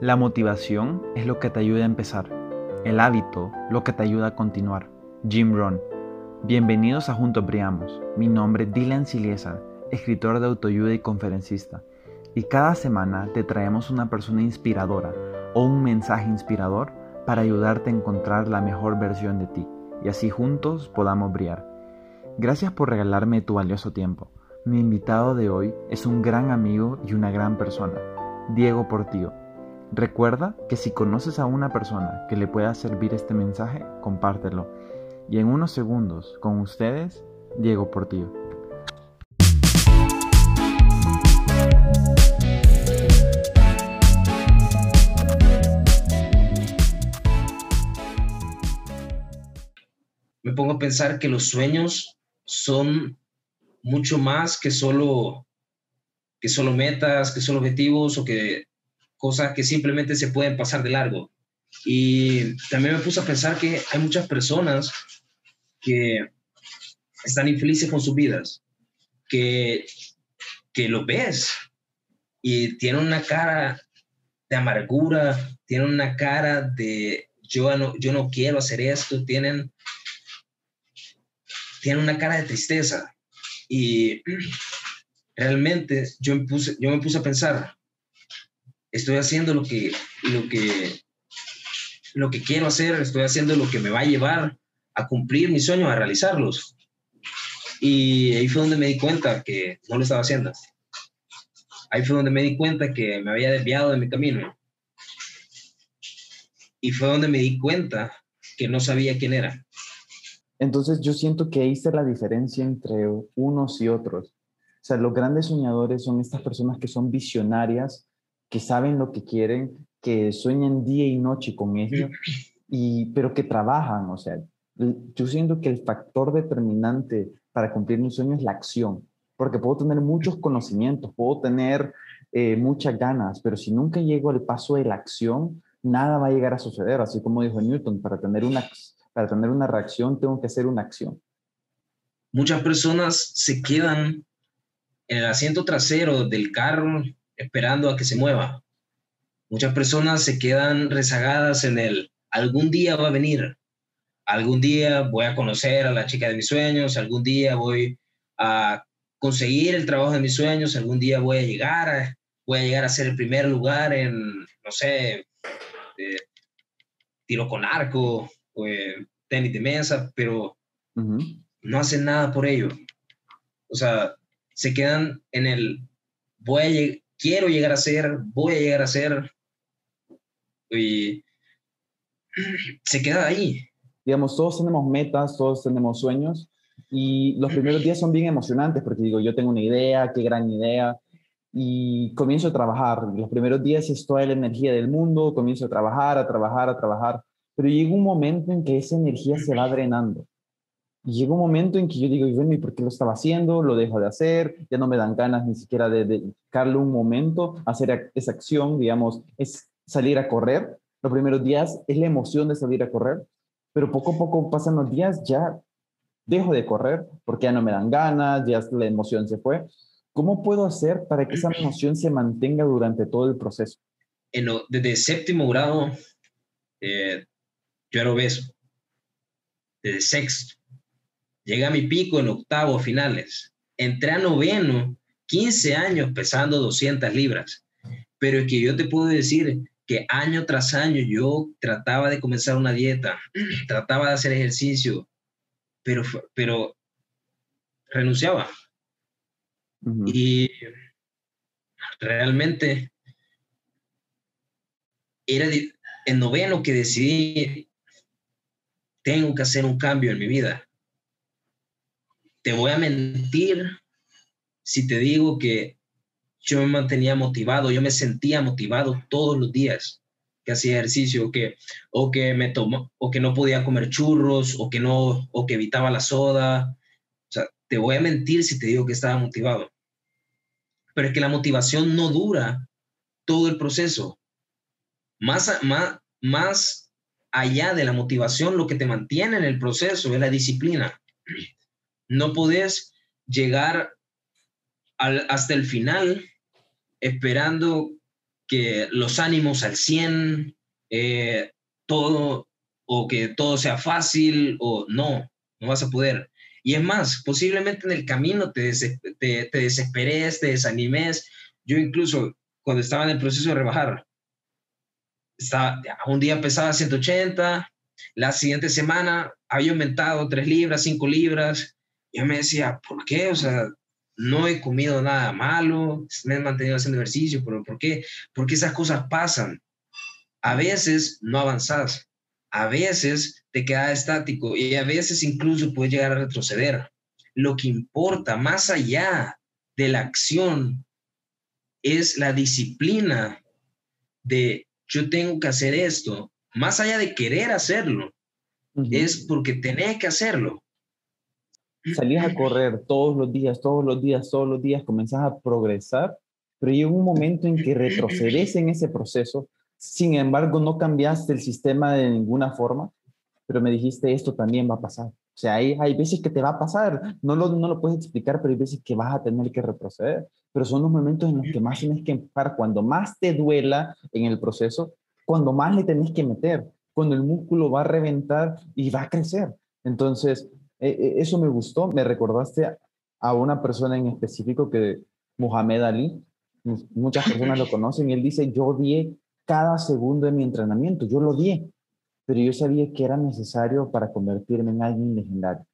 La motivación es lo que te ayuda a empezar, el hábito lo que te ayuda a continuar. Jim Rohn. Bienvenidos a Juntos Briamos. Mi nombre es Dylan Siliesa, escritor de autoayuda y conferencista. Y cada semana te traemos una persona inspiradora o un mensaje inspirador para ayudarte a encontrar la mejor versión de ti y así juntos podamos brillar. Gracias por regalarme tu valioso tiempo. Mi invitado de hoy es un gran amigo y una gran persona, Diego Portillo Recuerda que si conoces a una persona que le pueda servir este mensaje, compártelo. Y en unos segundos, con ustedes, Diego Portillo. Me pongo a pensar que los sueños son mucho más que solo, que solo metas, que solo objetivos o que cosas que simplemente se pueden pasar de largo. Y también me puse a pensar que hay muchas personas que están infelices con sus vidas, que, que lo ves y tienen una cara de amargura, tienen una cara de yo no, yo no quiero hacer esto, tienen, tienen una cara de tristeza. Y realmente yo me puse, yo me puse a pensar, estoy haciendo lo que, lo que, lo que quiero hacer, estoy haciendo lo que me va a llevar a cumplir mis sueños, a realizarlos. Y ahí fue donde me di cuenta que no lo estaba haciendo. Ahí fue donde me di cuenta que me había desviado de mi camino. Y fue donde me di cuenta que no sabía quién era. Entonces yo siento que está la diferencia entre unos y otros. O sea, los grandes soñadores son estas personas que son visionarias, que saben lo que quieren, que sueñan día y noche con ello, y, pero que trabajan. O sea, yo siento que el factor determinante para cumplir un sueño es la acción, porque puedo tener muchos conocimientos, puedo tener eh, muchas ganas, pero si nunca llego al paso de la acción, nada va a llegar a suceder. Así como dijo Newton, para tener una, para tener una reacción tengo que hacer una acción. Muchas personas se quedan en el asiento trasero del carro esperando a que se mueva. Muchas personas se quedan rezagadas en el algún día va a venir, algún día voy a conocer a la chica de mis sueños, algún día voy a conseguir el trabajo de mis sueños, algún día voy a llegar a, voy a llegar a ser el primer lugar en, no sé, tiro con arco, o, tenis de mesa, pero no hacen nada por ello. O sea, se quedan en el voy a, quiero llegar a ser, voy a llegar a ser. Y se queda ahí. Digamos, todos tenemos metas, todos tenemos sueños y los primeros días son bien emocionantes porque digo, yo tengo una idea, qué gran idea, y comienzo a trabajar. Los primeros días es toda la energía del mundo, comienzo a trabajar, a trabajar, a trabajar, pero llega un momento en que esa energía se va drenando. Y llega un momento en que yo digo, bueno, ¿y por qué lo estaba haciendo? Lo dejo de hacer, ya no me dan ganas ni siquiera de dedicarle un momento a hacer esa acción, digamos, es salir a correr. Los primeros días es la emoción de salir a correr, pero poco a poco pasan los días, ya dejo de correr porque ya no me dan ganas, ya la emoción se fue. ¿Cómo puedo hacer para que esa emoción se mantenga durante todo el proceso? En desde séptimo grado, eh, yo era obeso. Desde sexto, Llegué a mi pico en octavo finales. Entré a noveno, 15 años pesando 200 libras. Pero es que yo te puedo decir que año tras año yo trataba de comenzar una dieta, trataba de hacer ejercicio, pero, pero renunciaba. Y realmente era en noveno que decidí, tengo que hacer un cambio en mi vida te voy a mentir si te digo que yo me mantenía motivado, yo me sentía motivado todos los días que hacía ejercicio, que, o que me tomó, o que no podía comer churros, o que no, o que evitaba la soda. O sea, te voy a mentir si te digo que estaba motivado. Pero es que la motivación no dura todo el proceso. Más, más, más allá de la motivación, lo que te mantiene en el proceso es la disciplina. No podés llegar hasta el final esperando que los ánimos al 100, eh, todo, o que todo sea fácil, o no, no vas a poder. Y es más, posiblemente en el camino te, te, desesperes, te desanimes. Yo incluso cuando estaba en el proceso de rebajar, estaba, un día pesaba 180, la siguiente semana había aumentado 3 libras, 5 libras. Yo me decía, ¿por qué? O sea, no he comido nada malo, me he mantenido haciendo ejercicio, pero ¿por qué? Porque esas cosas pasan. A veces no avanzas, a veces te quedas estático y a veces incluso puedes llegar a retroceder. Lo que importa más allá de la acción es la disciplina de yo tengo que hacer esto, más allá de querer hacerlo, es porque tenés que hacerlo. Salías a correr todos los días, todos los días, todos los días, comenzás a progresar, pero llega un momento en que retrocedes en ese proceso, sin embargo no cambiaste el sistema de ninguna forma, pero me dijiste esto también va a pasar. O sea, hay, hay veces que te va a pasar, no lo, no lo puedes explicar, pero hay veces que vas a tener que retroceder. Pero son los momentos en los que más tienes que empujar, cuando más te duela en el proceso, cuando más le tenés que meter, cuando el músculo va a reventar y va a crecer. Entonces, e, e, eso me gustó, me recordaste a una persona en específico que, Muhammad Ali, muchas personas lo conocen, y él dice, yo di cada segundo de mi entrenamiento, yo lo di, pero yo sabía que era necesario para convertirme en alguien legendario.